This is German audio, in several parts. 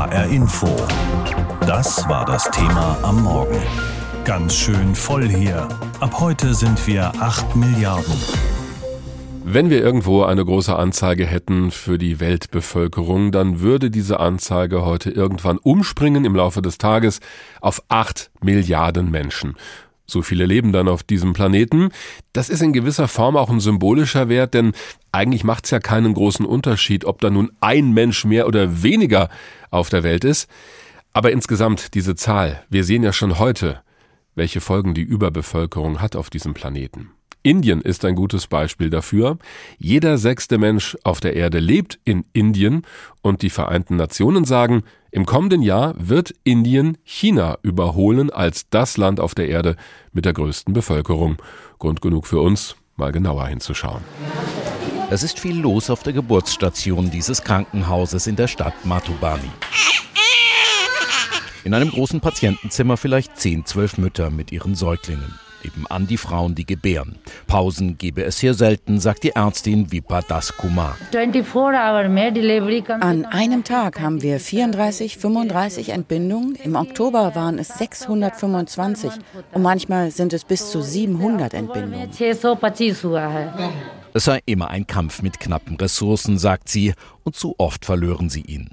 HR Info. Das war das Thema am Morgen. Ganz schön voll hier. Ab heute sind wir 8 Milliarden. Wenn wir irgendwo eine große Anzeige hätten für die Weltbevölkerung, dann würde diese Anzeige heute irgendwann umspringen im Laufe des Tages auf 8 Milliarden Menschen. So viele leben dann auf diesem Planeten. Das ist in gewisser Form auch ein symbolischer Wert, denn eigentlich macht es ja keinen großen Unterschied, ob da nun ein Mensch mehr oder weniger auf der Welt ist. Aber insgesamt diese Zahl, wir sehen ja schon heute, welche Folgen die Überbevölkerung hat auf diesem Planeten. Indien ist ein gutes Beispiel dafür. Jeder sechste Mensch auf der Erde lebt in Indien und die Vereinten Nationen sagen, im kommenden Jahr wird Indien China überholen als das Land auf der Erde mit der größten Bevölkerung. Grund genug für uns, mal genauer hinzuschauen. Es ist viel los auf der Geburtsstation dieses Krankenhauses in der Stadt Matubani. In einem großen Patientenzimmer vielleicht 10, 12 Mütter mit ihren Säuglingen nebenan die Frauen, die gebären. Pausen gebe es hier selten, sagt die Ärztin Vipa Das Kumar. An einem Tag haben wir 34, 35 Entbindungen. Im Oktober waren es 625 und manchmal sind es bis zu 700 Entbindungen. Es sei immer ein Kampf mit knappen Ressourcen, sagt sie, und zu oft verlören sie ihn.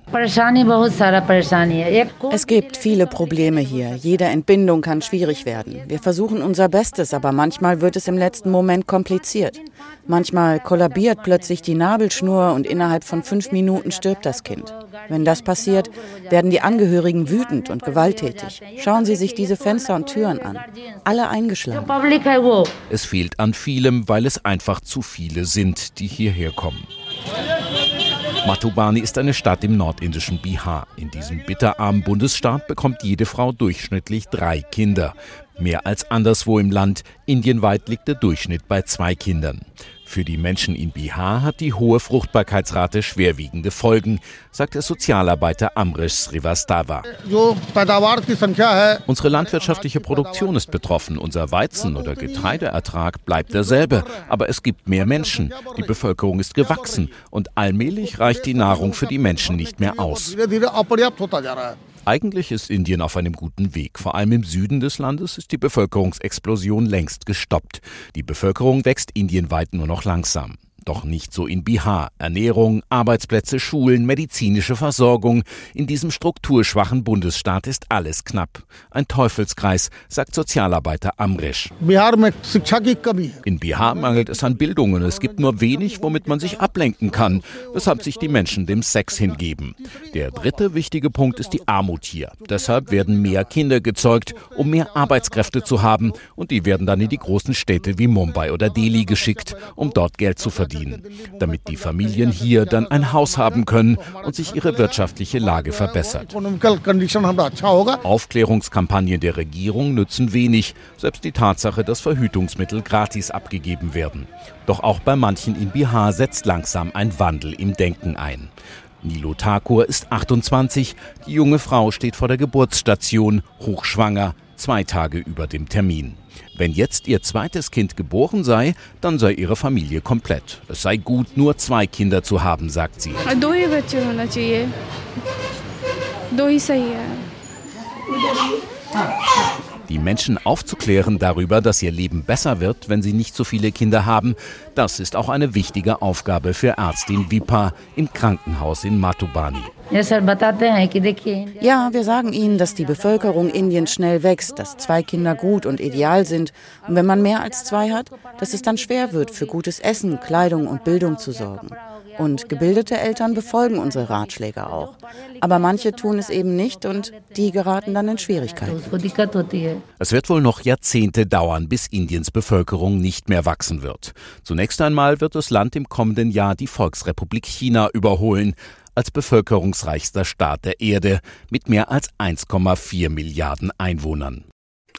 Es gibt viele Probleme hier. Jede Entbindung kann schwierig werden. Wir versuchen unser Bestes, aber manchmal wird es im letzten Moment kompliziert. Manchmal kollabiert plötzlich die Nabelschnur und innerhalb von fünf Minuten stirbt das Kind. Wenn das passiert, werden die Angehörigen wütend und gewalttätig. Schauen Sie sich diese Fenster und Türen an. Alle eingeschlagen. Es fehlt an vielem, weil es einfach zu viele sind, die hierher kommen. Matubani ist eine Stadt im nordindischen Bihar. In diesem bitterarmen Bundesstaat bekommt jede Frau durchschnittlich drei Kinder. Mehr als anderswo im Land. Indienweit liegt der Durchschnitt bei zwei Kindern. Für die Menschen in Bihar hat die hohe Fruchtbarkeitsrate schwerwiegende Folgen, sagt der Sozialarbeiter Amrish Srivastava. Unsere landwirtschaftliche Produktion ist betroffen. Unser Weizen- oder Getreideertrag bleibt derselbe. Aber es gibt mehr Menschen. Die Bevölkerung ist gewachsen. Und allmählich reicht die Nahrung für die Menschen nicht mehr aus. Eigentlich ist Indien auf einem guten Weg. Vor allem im Süden des Landes ist die Bevölkerungsexplosion längst gestoppt. Die Bevölkerung wächst indienweit nur noch langsam. Doch nicht so in Bihar. Ernährung, Arbeitsplätze, Schulen, medizinische Versorgung. In diesem strukturschwachen Bundesstaat ist alles knapp. Ein Teufelskreis, sagt Sozialarbeiter Amresh. In Bihar mangelt es an Bildung und es gibt nur wenig, womit man sich ablenken kann, weshalb sich die Menschen dem Sex hingeben. Der dritte wichtige Punkt ist die Armut hier. Deshalb werden mehr Kinder gezeugt, um mehr Arbeitskräfte zu haben und die werden dann in die großen Städte wie Mumbai oder Delhi geschickt, um dort Geld zu verdienen verdienen, damit die Familien hier dann ein Haus haben können und sich ihre wirtschaftliche Lage verbessert. Aufklärungskampagnen der Regierung nützen wenig, selbst die Tatsache, dass Verhütungsmittel gratis abgegeben werden. Doch auch bei manchen in Bihar setzt langsam ein Wandel im Denken ein. Nilo Thakur ist 28, die junge Frau steht vor der Geburtsstation, hochschwanger, zwei Tage über dem Termin. Wenn jetzt ihr zweites Kind geboren sei, dann sei ihre Familie komplett. Es sei gut, nur zwei Kinder zu haben, sagt sie. Die Menschen aufzuklären darüber, dass ihr Leben besser wird, wenn sie nicht so viele Kinder haben, das ist auch eine wichtige Aufgabe für Ärztin Vipa im Krankenhaus in Matubani. Ja, wir sagen ihnen, dass die Bevölkerung Indiens schnell wächst, dass zwei Kinder gut und ideal sind und wenn man mehr als zwei hat, dass es dann schwer wird, für gutes Essen, Kleidung und Bildung zu sorgen. Und gebildete Eltern befolgen unsere Ratschläge auch. Aber manche tun es eben nicht und die geraten dann in Schwierigkeiten. Es wird wohl noch Jahrzehnte dauern, bis Indiens Bevölkerung nicht mehr wachsen wird. Zunächst einmal wird das Land im kommenden Jahr die Volksrepublik China überholen als bevölkerungsreichster Staat der Erde mit mehr als 1,4 Milliarden Einwohnern.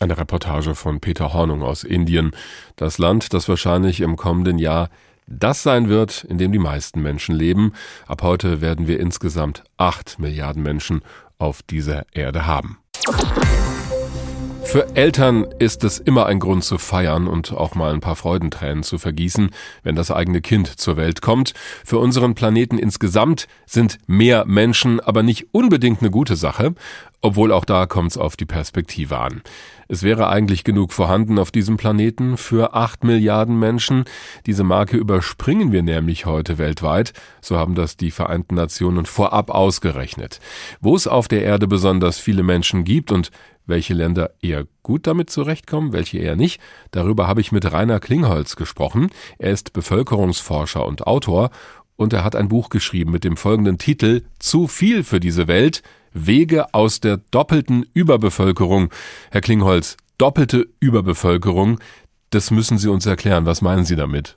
Eine Reportage von Peter Hornung aus Indien. Das Land, das wahrscheinlich im kommenden Jahr das sein wird, in dem die meisten Menschen leben. Ab heute werden wir insgesamt acht Milliarden Menschen auf dieser Erde haben. Für Eltern ist es immer ein Grund zu feiern und auch mal ein paar Freudentränen zu vergießen, wenn das eigene Kind zur Welt kommt. Für unseren Planeten insgesamt sind mehr Menschen aber nicht unbedingt eine gute Sache, obwohl auch da kommt es auf die Perspektive an. Es wäre eigentlich genug vorhanden auf diesem Planeten für acht Milliarden Menschen. Diese Marke überspringen wir nämlich heute weltweit. So haben das die Vereinten Nationen vorab ausgerechnet. Wo es auf der Erde besonders viele Menschen gibt und welche Länder eher gut damit zurechtkommen, welche eher nicht, darüber habe ich mit Rainer Klingholz gesprochen. Er ist Bevölkerungsforscher und Autor und er hat ein Buch geschrieben mit dem folgenden Titel Zu viel für diese Welt Wege aus der doppelten Überbevölkerung. Herr Klingholz, doppelte Überbevölkerung, das müssen Sie uns erklären. Was meinen Sie damit?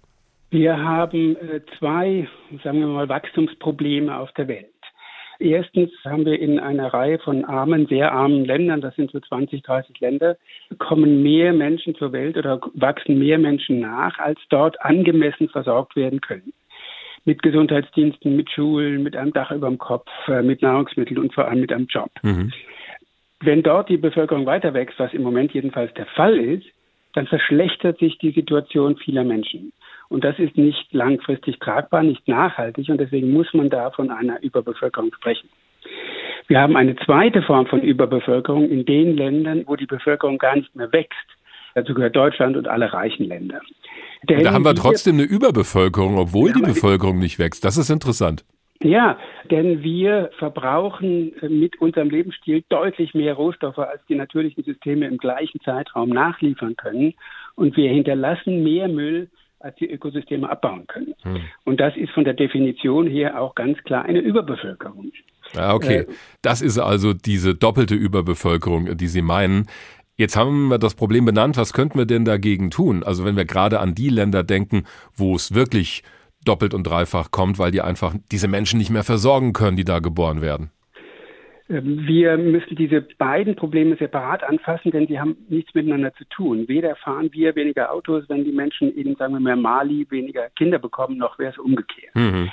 Wir haben äh, zwei, sagen wir mal, Wachstumsprobleme auf der Welt. Erstens haben wir in einer Reihe von armen, sehr armen Ländern, das sind so 20, 30 Länder, kommen mehr Menschen zur Welt oder wachsen mehr Menschen nach, als dort angemessen versorgt werden können. Mit Gesundheitsdiensten, mit Schulen, mit einem Dach über dem Kopf, äh, mit Nahrungsmitteln und vor allem mit einem Job. Mhm. Wenn dort die Bevölkerung weiter wächst, was im Moment jedenfalls der Fall ist, dann verschlechtert sich die Situation vieler Menschen. Und das ist nicht langfristig tragbar, nicht nachhaltig und deswegen muss man da von einer Überbevölkerung sprechen. Wir haben eine zweite Form von Überbevölkerung in den Ländern, wo die Bevölkerung gar nicht mehr wächst. Dazu gehört Deutschland und alle reichen Länder. Denn da haben wir trotzdem eine Überbevölkerung, obwohl die Bevölkerung nicht wächst. Das ist interessant. Ja, denn wir verbrauchen äh, mit unserem Lebensstil deutlich mehr Rohstoffe, als die natürlichen Systeme im gleichen Zeitraum nachliefern können. Und wir hinterlassen mehr Müll, als die Ökosysteme abbauen können. Hm. Und das ist von der Definition her auch ganz klar eine Überbevölkerung. Ja, okay. Äh, das ist also diese doppelte Überbevölkerung, die Sie meinen. Jetzt haben wir das Problem benannt. Was könnten wir denn dagegen tun? Also wenn wir gerade an die Länder denken, wo es wirklich doppelt und dreifach kommt, weil die einfach diese Menschen nicht mehr versorgen können, die da geboren werden. Ähm, wir müssen diese beiden Probleme separat anfassen, denn sie haben nichts miteinander zu tun. Weder fahren wir weniger Autos, wenn die Menschen in, sagen wir mal, Mali weniger Kinder bekommen, noch wäre es umgekehrt. Mhm.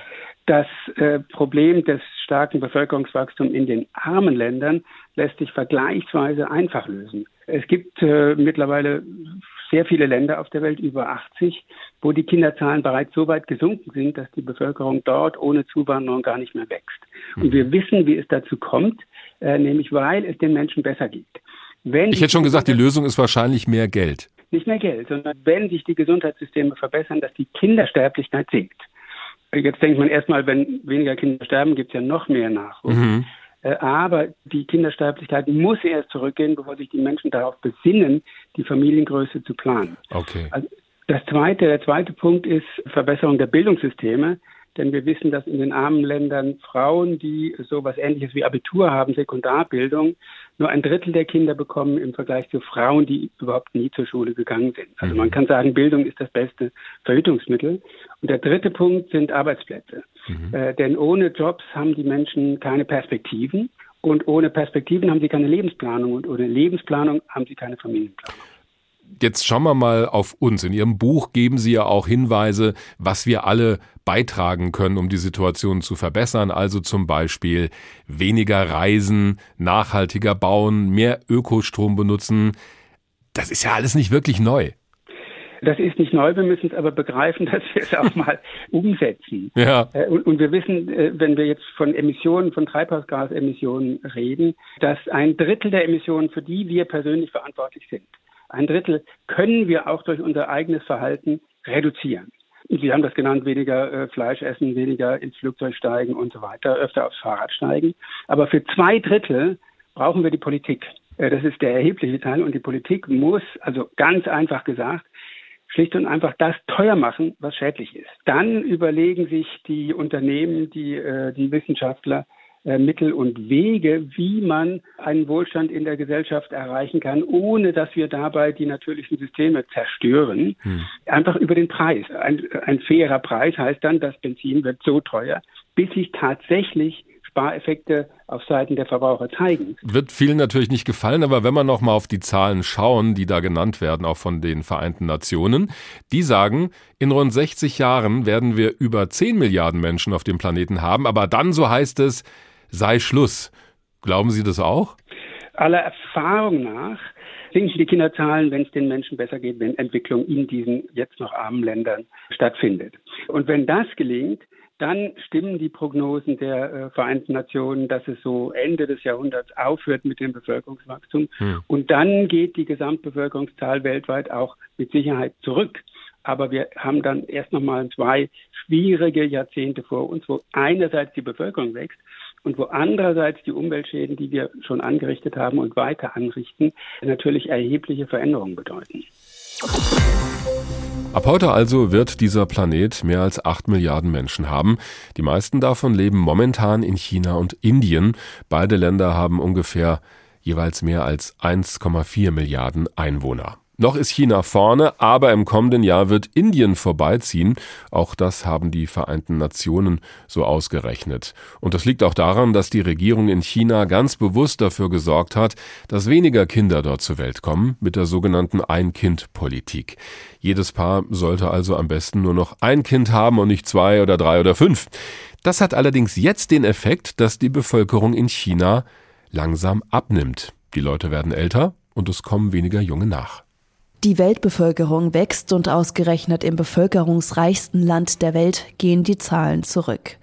Das äh, Problem des starken Bevölkerungswachstums in den armen Ländern lässt sich vergleichsweise einfach lösen. Es gibt äh, mittlerweile sehr viele Länder auf der Welt, über 80, wo die Kinderzahlen bereits so weit gesunken sind, dass die Bevölkerung dort ohne Zuwanderung gar nicht mehr wächst. Und mhm. wir wissen, wie es dazu kommt, äh, nämlich weil es den Menschen besser geht. Wenn ich hätte schon gesagt, die Lösung ist wahrscheinlich mehr Geld. Nicht mehr Geld, sondern wenn sich die Gesundheitssysteme verbessern, dass die Kindersterblichkeit sinkt. Jetzt denkt man erstmal, wenn weniger Kinder sterben, gibt es ja noch mehr Nachwuchs. Mhm. Äh, aber die Kindersterblichkeit muss erst zurückgehen, bevor sich die Menschen darauf besinnen, die Familiengröße zu planen. Okay. Also das zweite, der zweite Punkt ist Verbesserung der Bildungssysteme. Denn wir wissen, dass in den armen Ländern Frauen, die so etwas ähnliches wie Abitur haben, Sekundarbildung, nur ein Drittel der Kinder bekommen im Vergleich zu Frauen, die überhaupt nie zur Schule gegangen sind. Also man mhm. kann sagen, Bildung ist das beste Verhütungsmittel. Und der dritte Punkt sind Arbeitsplätze. Mhm. Äh, denn ohne Jobs haben die Menschen keine Perspektiven. Und ohne Perspektiven haben sie keine Lebensplanung. Und ohne Lebensplanung haben sie keine Familienplanung. Jetzt schauen wir mal auf uns. In Ihrem Buch geben Sie ja auch Hinweise, was wir alle beitragen können, um die Situation zu verbessern. Also zum Beispiel weniger reisen, nachhaltiger bauen, mehr Ökostrom benutzen. Das ist ja alles nicht wirklich neu. Das ist nicht neu, wir müssen es aber begreifen, dass wir es auch mal umsetzen. Ja. Äh, und, und wir wissen, äh, wenn wir jetzt von Emissionen, von Treibhausgasemissionen reden, dass ein Drittel der Emissionen, für die wir persönlich verantwortlich sind, ein Drittel können wir auch durch unser eigenes Verhalten reduzieren. Sie haben das genannt, weniger äh, Fleisch essen, weniger ins Flugzeug steigen und so weiter, öfter aufs Fahrrad steigen. Aber für zwei Drittel brauchen wir die Politik. Äh, das ist der erhebliche Teil und die Politik muss, also ganz einfach gesagt, schlicht und einfach das teuer machen, was schädlich ist. Dann überlegen sich die Unternehmen, die, äh, die Wissenschaftler, Mittel und Wege, wie man einen Wohlstand in der Gesellschaft erreichen kann, ohne dass wir dabei die natürlichen Systeme zerstören. Hm. Einfach über den Preis. Ein, ein fairer Preis heißt dann, das Benzin wird so teuer, bis sich tatsächlich Spareffekte auf Seiten der Verbraucher zeigen. Wird vielen natürlich nicht gefallen, aber wenn wir noch mal auf die Zahlen schauen, die da genannt werden, auch von den Vereinten Nationen, die sagen, in rund 60 Jahren werden wir über 10 Milliarden Menschen auf dem Planeten haben, aber dann, so heißt es, sei Schluss. Glauben Sie das auch? Aller Erfahrung nach sinken die Kinderzahlen, wenn es den Menschen besser geht, wenn Entwicklung in diesen jetzt noch armen Ländern stattfindet. Und wenn das gelingt, dann stimmen die Prognosen der äh, Vereinten Nationen, dass es so Ende des Jahrhunderts aufhört mit dem Bevölkerungswachstum. Hm. Und dann geht die Gesamtbevölkerungszahl weltweit auch mit Sicherheit zurück. Aber wir haben dann erst nochmal zwei schwierige Jahrzehnte vor uns, wo einerseits die Bevölkerung wächst und wo andererseits die Umweltschäden, die wir schon angerichtet haben und weiter anrichten, natürlich erhebliche Veränderungen bedeuten. Ab heute also wird dieser Planet mehr als 8 Milliarden Menschen haben. Die meisten davon leben momentan in China und Indien. Beide Länder haben ungefähr jeweils mehr als 1,4 Milliarden Einwohner. Noch ist China vorne, aber im kommenden Jahr wird Indien vorbeiziehen. Auch das haben die Vereinten Nationen so ausgerechnet. Und das liegt auch daran, dass die Regierung in China ganz bewusst dafür gesorgt hat, dass weniger Kinder dort zur Welt kommen, mit der sogenannten Ein-Kind-Politik. Jedes Paar sollte also am besten nur noch ein Kind haben und nicht zwei oder drei oder fünf. Das hat allerdings jetzt den Effekt, dass die Bevölkerung in China langsam abnimmt. Die Leute werden älter und es kommen weniger Junge nach. Die Weltbevölkerung wächst und ausgerechnet im bevölkerungsreichsten Land der Welt gehen die Zahlen zurück.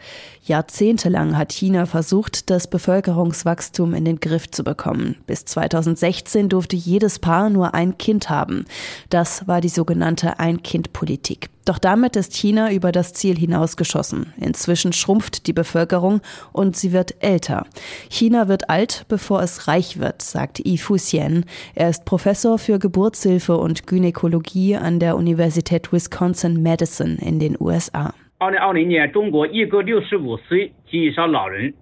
Jahrzehntelang hat China versucht, das Bevölkerungswachstum in den Griff zu bekommen. Bis 2016 durfte jedes Paar nur ein Kind haben. Das war die sogenannte Ein-Kind-Politik. Doch damit ist China über das Ziel hinausgeschossen. Inzwischen schrumpft die Bevölkerung und sie wird älter. China wird alt, bevor es reich wird, sagt Yi Fuxian. Er ist Professor für Geburtshilfe und Gynäkologie an der Universität Wisconsin-Madison in den USA. 二零二零年，中国一个六十五岁及以上老人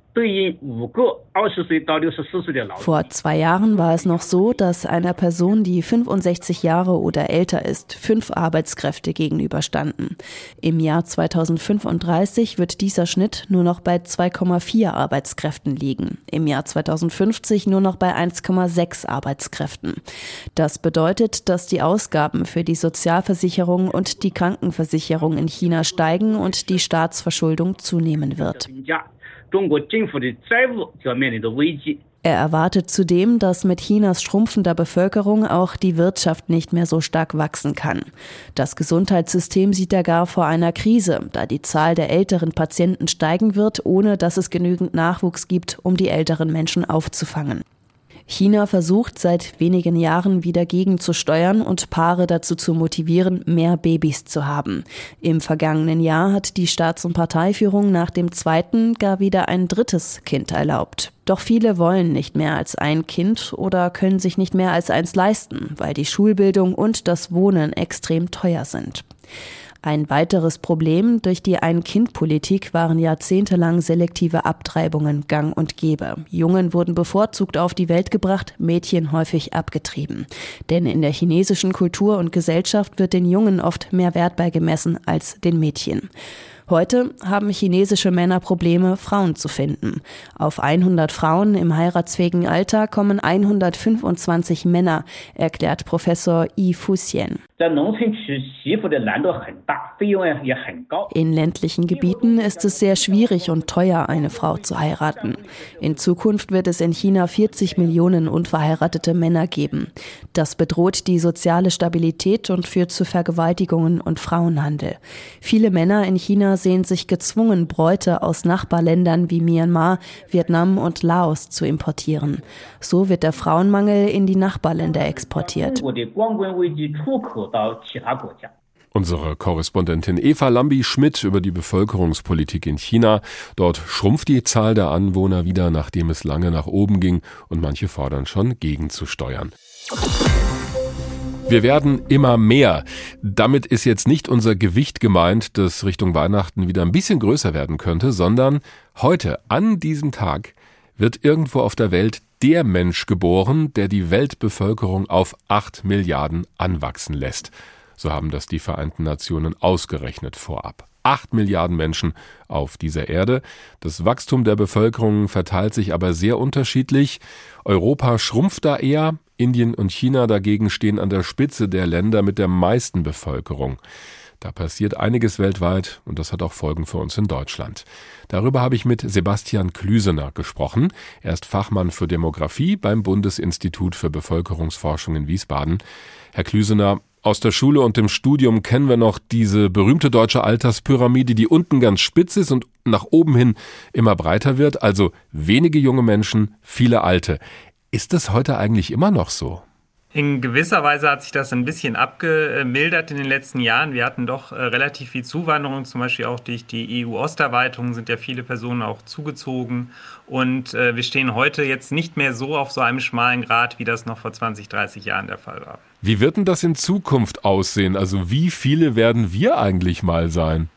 vor zwei Jahren war es noch so, dass einer Person, die 65 Jahre oder älter ist, fünf Arbeitskräfte gegenüberstanden. Im Jahr 2035 wird dieser Schnitt nur noch bei 2,4 Arbeitskräften liegen. Im Jahr 2050 nur noch bei 1,6 Arbeitskräften. Das bedeutet, dass die Ausgaben für die Sozialversicherung und die Krankenversicherung in China steigen und die Staatsverschuldung zunehmen wird. Er erwartet zudem, dass mit Chinas schrumpfender Bevölkerung auch die Wirtschaft nicht mehr so stark wachsen kann. Das Gesundheitssystem sieht er gar vor einer Krise, da die Zahl der älteren Patienten steigen wird, ohne dass es genügend Nachwuchs gibt, um die älteren Menschen aufzufangen. China versucht seit wenigen Jahren wieder gegenzusteuern und Paare dazu zu motivieren, mehr Babys zu haben. Im vergangenen Jahr hat die Staats- und Parteiführung nach dem zweiten gar wieder ein drittes Kind erlaubt. Doch viele wollen nicht mehr als ein Kind oder können sich nicht mehr als eins leisten, weil die Schulbildung und das Wohnen extrem teuer sind. Ein weiteres Problem durch die Ein-Kind-Politik waren jahrzehntelang selektive Abtreibungen gang und gäbe. Jungen wurden bevorzugt auf die Welt gebracht, Mädchen häufig abgetrieben. Denn in der chinesischen Kultur und Gesellschaft wird den Jungen oft mehr Wert beigemessen als den Mädchen. Heute haben chinesische Männer Probleme, Frauen zu finden. Auf 100 Frauen im heiratsfähigen Alter kommen 125 Männer, erklärt Professor Yi Fuxian. In ländlichen Gebieten ist es sehr schwierig und teuer, eine Frau zu heiraten. In Zukunft wird es in China 40 Millionen unverheiratete Männer geben. Das bedroht die soziale Stabilität und führt zu Vergewaltigungen und Frauenhandel. Viele Männer in China sehen sich gezwungen, Bräute aus Nachbarländern wie Myanmar, Vietnam und Laos zu importieren. So wird der Frauenmangel in die Nachbarländer exportiert. Unsere Korrespondentin Eva Lambi-Schmidt über die Bevölkerungspolitik in China. Dort schrumpft die Zahl der Anwohner wieder, nachdem es lange nach oben ging und manche fordern schon gegenzusteuern. Wir werden immer mehr. Damit ist jetzt nicht unser Gewicht gemeint, das Richtung Weihnachten wieder ein bisschen größer werden könnte, sondern heute, an diesem Tag, wird irgendwo auf der Welt der Mensch geboren, der die Weltbevölkerung auf acht Milliarden anwachsen lässt. So haben das die Vereinten Nationen ausgerechnet vorab. Acht Milliarden Menschen auf dieser Erde. Das Wachstum der Bevölkerung verteilt sich aber sehr unterschiedlich. Europa schrumpft da eher, Indien und China dagegen stehen an der Spitze der Länder mit der meisten Bevölkerung. Da passiert einiges weltweit und das hat auch Folgen für uns in Deutschland. Darüber habe ich mit Sebastian Klüsener gesprochen. Er ist Fachmann für Demografie beim Bundesinstitut für Bevölkerungsforschung in Wiesbaden. Herr Klüsener, aus der Schule und dem Studium kennen wir noch diese berühmte deutsche Alterspyramide, die unten ganz spitz ist und nach oben hin immer breiter wird, also wenige junge Menschen, viele alte. Ist das heute eigentlich immer noch so? In gewisser Weise hat sich das ein bisschen abgemildert in den letzten Jahren. Wir hatten doch äh, relativ viel Zuwanderung, zum Beispiel auch durch die EU-Osterweiterung sind ja viele Personen auch zugezogen. Und äh, wir stehen heute jetzt nicht mehr so auf so einem schmalen Grad, wie das noch vor 20, 30 Jahren der Fall war. Wie wird denn das in Zukunft aussehen? Also wie viele werden wir eigentlich mal sein?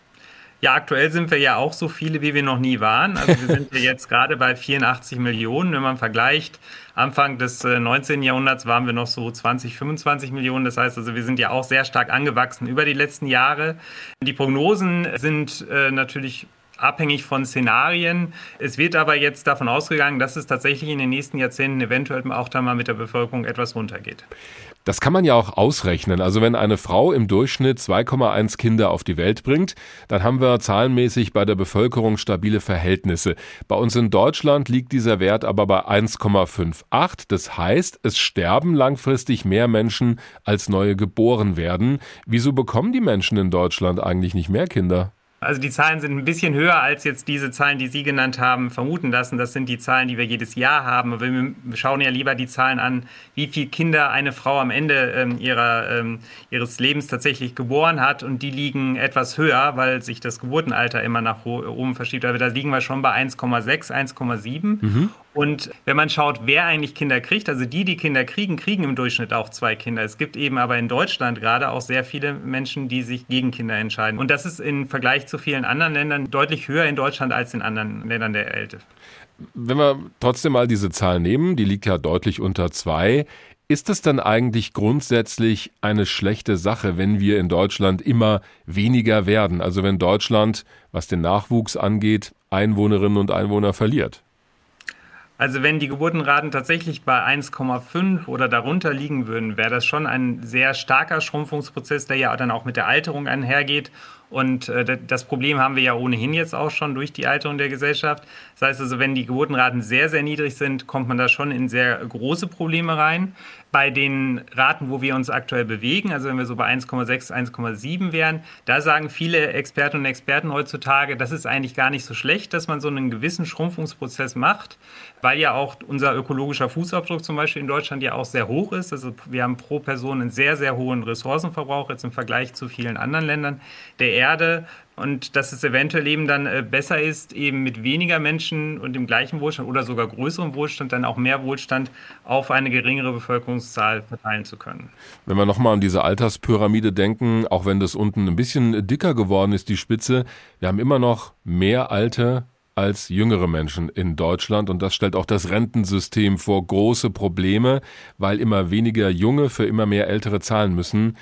Ja, aktuell sind wir ja auch so viele, wie wir noch nie waren. Also wir sind ja jetzt gerade bei 84 Millionen. Wenn man vergleicht, Anfang des 19. Äh, Jahrhunderts waren wir noch so 20, 25 Millionen. Das heißt also, wir sind ja auch sehr stark angewachsen über die letzten Jahre. Die Prognosen sind äh, natürlich abhängig von Szenarien. Es wird aber jetzt davon ausgegangen, dass es tatsächlich in den nächsten Jahrzehnten eventuell auch da mal mit der Bevölkerung etwas runtergeht. Das kann man ja auch ausrechnen. Also wenn eine Frau im Durchschnitt 2,1 Kinder auf die Welt bringt, dann haben wir zahlenmäßig bei der Bevölkerung stabile Verhältnisse. Bei uns in Deutschland liegt dieser Wert aber bei 1,58. Das heißt, es sterben langfristig mehr Menschen, als neue geboren werden. Wieso bekommen die Menschen in Deutschland eigentlich nicht mehr Kinder? Also die Zahlen sind ein bisschen höher als jetzt diese Zahlen, die Sie genannt haben, vermuten lassen. Das sind die Zahlen, die wir jedes Jahr haben. Wir schauen ja lieber die Zahlen an, wie viele Kinder eine Frau am Ende ähm, ihrer, ähm, ihres Lebens tatsächlich geboren hat. Und die liegen etwas höher, weil sich das Geburtenalter immer nach oben verschiebt. Aber da liegen wir schon bei 1,6, 1,7. Mhm. Und wenn man schaut, wer eigentlich Kinder kriegt, also die, die Kinder kriegen, kriegen im Durchschnitt auch zwei Kinder. Es gibt eben aber in Deutschland gerade auch sehr viele Menschen, die sich gegen Kinder entscheiden. Und das ist im Vergleich zu vielen anderen Ländern deutlich höher in Deutschland als in anderen Ländern der Welt. Wenn wir trotzdem mal diese Zahl nehmen, die liegt ja deutlich unter zwei. Ist es dann eigentlich grundsätzlich eine schlechte Sache, wenn wir in Deutschland immer weniger werden? Also wenn Deutschland, was den Nachwuchs angeht, Einwohnerinnen und Einwohner verliert? Also wenn die Geburtenraten tatsächlich bei 1,5 oder darunter liegen würden, wäre das schon ein sehr starker Schrumpfungsprozess, der ja dann auch mit der Alterung einhergeht. Und äh, das Problem haben wir ja ohnehin jetzt auch schon durch die Alterung der Gesellschaft. Das heißt also, wenn die Geburtenraten sehr, sehr niedrig sind, kommt man da schon in sehr große Probleme rein. Bei den Raten, wo wir uns aktuell bewegen, also wenn wir so bei 1,6, 1,7 wären, da sagen viele Expertinnen und Experten heutzutage, das ist eigentlich gar nicht so schlecht, dass man so einen gewissen Schrumpfungsprozess macht, weil ja auch unser ökologischer Fußabdruck zum Beispiel in Deutschland ja auch sehr hoch ist. Also wir haben pro Person einen sehr, sehr hohen Ressourcenverbrauch jetzt im Vergleich zu vielen anderen Ländern der Erde und dass es eventuell eben dann äh, besser ist, eben mit weniger Menschen und dem gleichen Wohlstand oder sogar größerem Wohlstand dann auch mehr Wohlstand auf eine geringere Bevölkerungszahl verteilen zu können. Wenn wir nochmal an diese Alterspyramide denken, auch wenn das unten ein bisschen dicker geworden ist, die Spitze, wir haben immer noch mehr alte als jüngere Menschen in Deutschland und das stellt auch das Rentensystem vor große Probleme, weil immer weniger Junge für immer mehr Ältere zahlen müssen.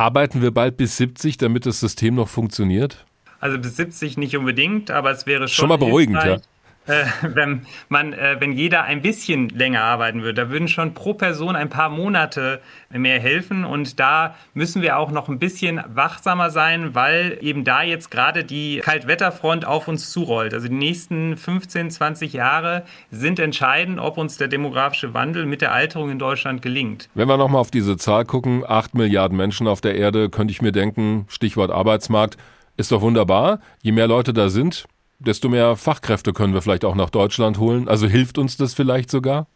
Arbeiten wir bald bis 70, damit das System noch funktioniert? Also bis 70 nicht unbedingt, aber es wäre schon, schon mal beruhigend, ja äh, wenn man, äh, wenn jeder ein bisschen länger arbeiten würde. Da würden schon pro Person ein paar Monate mehr helfen. Und da müssen wir auch noch ein bisschen wachsamer sein, weil eben da jetzt gerade die Kaltwetterfront auf uns zurollt. Also die nächsten 15, 20 Jahre sind entscheidend, ob uns der demografische Wandel mit der Alterung in Deutschland gelingt. Wenn wir nochmal auf diese Zahl gucken, 8 Milliarden Menschen auf der Erde, könnte ich mir denken, Stichwort Arbeitsmarkt, ist doch wunderbar. Je mehr Leute da sind, desto mehr Fachkräfte können wir vielleicht auch nach Deutschland holen. Also hilft uns das vielleicht sogar?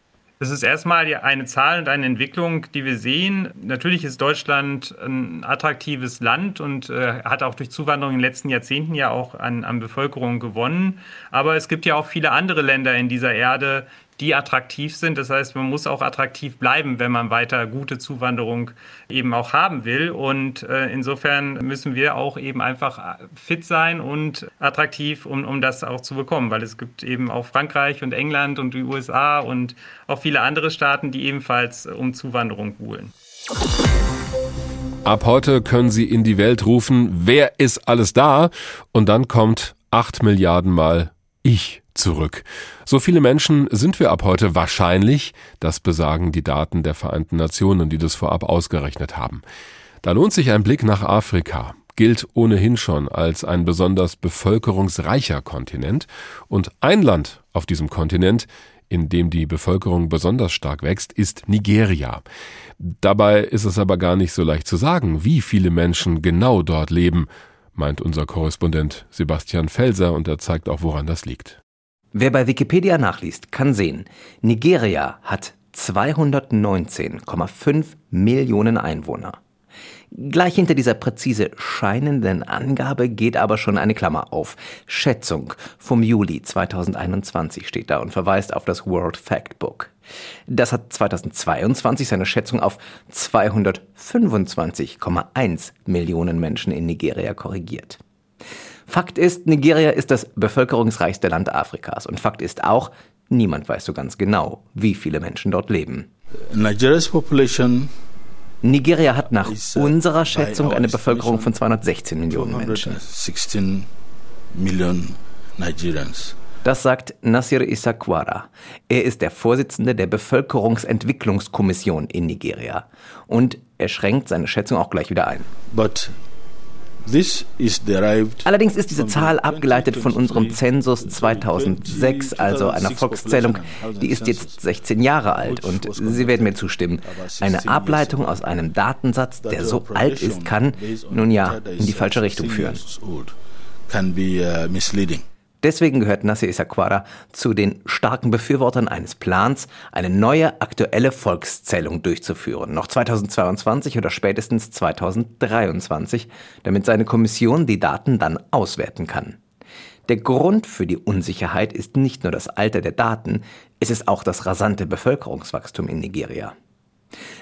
Das ist erstmal eine Zahl und eine Entwicklung, die wir sehen. Natürlich ist Deutschland ein attraktives Land und äh, hat auch durch Zuwanderung in den letzten Jahrzehnten ja auch an, an Bevölkerung gewonnen. Aber es gibt ja auch viele andere Länder in dieser Erde, die attraktiv sind. Das heißt, man muss auch attraktiv bleiben, wenn man weiter gute Zuwanderung eben auch haben will. Und äh, insofern müssen wir auch eben einfach fit sein und attraktiv, um, um das auch zu bekommen, weil es gibt eben auch Frankreich und England und die USA und auch viele andere Staaten, die ebenfalls um Zuwanderung buhlen. Ab heute können Sie in die Welt rufen, wer ist alles da? Und dann kommt acht Milliarden Mal ich zurück. So viele Menschen sind wir ab heute wahrscheinlich, das besagen die Daten der Vereinten Nationen, die das vorab ausgerechnet haben. Da lohnt sich ein Blick nach Afrika gilt ohnehin schon als ein besonders bevölkerungsreicher Kontinent und ein Land auf diesem Kontinent, in dem die Bevölkerung besonders stark wächst, ist Nigeria. Dabei ist es aber gar nicht so leicht zu sagen, wie viele Menschen genau dort leben, meint unser Korrespondent Sebastian Felser und er zeigt auch, woran das liegt. Wer bei Wikipedia nachliest, kann sehen, Nigeria hat 219,5 Millionen Einwohner. Gleich hinter dieser präzise scheinenden Angabe geht aber schon eine Klammer auf. Schätzung vom Juli 2021 steht da und verweist auf das World Factbook. Das hat 2022 seine Schätzung auf 225,1 Millionen Menschen in Nigeria korrigiert. Fakt ist, Nigeria ist das bevölkerungsreichste Land Afrikas. Und Fakt ist auch, niemand weiß so ganz genau, wie viele Menschen dort leben. Nigeria's population Nigeria hat nach uh, unserer Schätzung eine Bevölkerung von 216 Millionen Menschen. Das sagt Nasir Isakwara. Er ist der Vorsitzende der Bevölkerungsentwicklungskommission in Nigeria. Und er schränkt seine Schätzung auch gleich wieder ein. But Allerdings ist diese Zahl abgeleitet von unserem Zensus 2006, also einer Volkszählung, die ist jetzt 16 Jahre alt und Sie werden mir zustimmen. Eine Ableitung aus einem Datensatz, der so alt ist, kann, nun ja, in die falsche Richtung führen. Deswegen gehört Nasser Isaquara zu den starken Befürwortern eines Plans, eine neue aktuelle Volkszählung durchzuführen, noch 2022 oder spätestens 2023, damit seine Kommission die Daten dann auswerten kann. Der Grund für die Unsicherheit ist nicht nur das Alter der Daten, es ist auch das rasante Bevölkerungswachstum in Nigeria.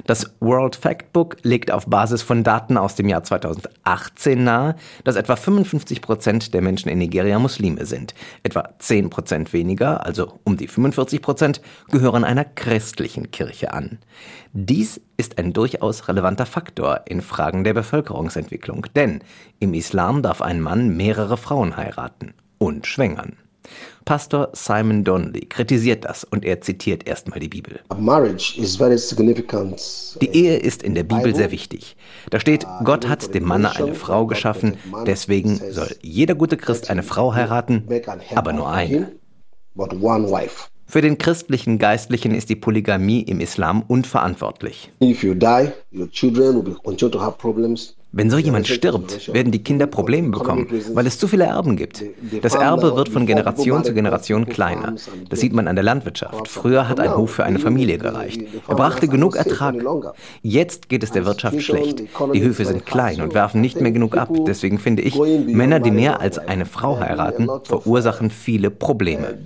Das World Factbook legt auf Basis von Daten aus dem Jahr 2018 nahe, dass etwa 55 Prozent der Menschen in Nigeria Muslime sind. Etwa 10 Prozent weniger, also um die 45 Prozent, gehören einer christlichen Kirche an. Dies ist ein durchaus relevanter Faktor in Fragen der Bevölkerungsentwicklung, denn im Islam darf ein Mann mehrere Frauen heiraten und schwängern. Pastor Simon Donnelly kritisiert das und er zitiert erstmal die Bibel. Die Ehe ist in der Bibel sehr wichtig. Da steht, uh, Gott hat dem Manne eine Frau geschaffen, deswegen soll jeder gute Christ eine Frau heiraten, aber nur eine. Für den christlichen Geistlichen ist die Polygamie im Islam unverantwortlich. If you die, your children will continue to have problems. Wenn so jemand stirbt, werden die Kinder Probleme bekommen, weil es zu viele Erben gibt. Das Erbe wird von Generation zu Generation kleiner. Das sieht man an der Landwirtschaft. Früher hat ein Hof für eine Familie gereicht. Er brachte genug Ertrag. Jetzt geht es der Wirtschaft schlecht. Die Höfe sind klein und werfen nicht mehr genug ab. Deswegen finde ich, Männer, die mehr als eine Frau heiraten, verursachen viele Probleme.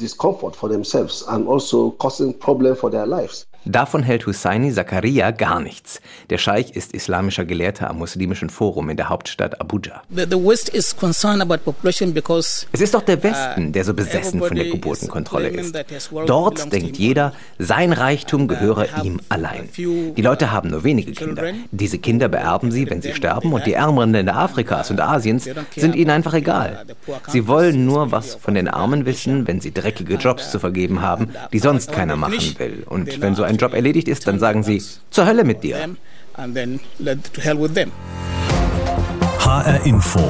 Davon hält Husseini Zakaria gar nichts. Der Scheich ist islamischer Gelehrter am muslimischen Forum in der Hauptstadt Abuja. Es ist doch der Westen, der so besessen von der Geburtenkontrolle ist. Dort denkt jeder, sein Reichtum gehöre ihm allein. Die Leute haben nur wenige Kinder. Diese Kinder beerben sie, wenn sie sterben, und die ärmeren Länder Afrikas und Asiens sind ihnen einfach egal. Sie wollen nur was von den Armen wissen, wenn sie dreckige Jobs zu vergeben haben, die sonst keiner machen will. Und wenn so ein Job erledigt ist, dann sagen sie, zur Hölle mit dir. HR Info.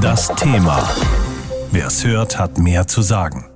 Das Thema. Wer es hört, hat mehr zu sagen.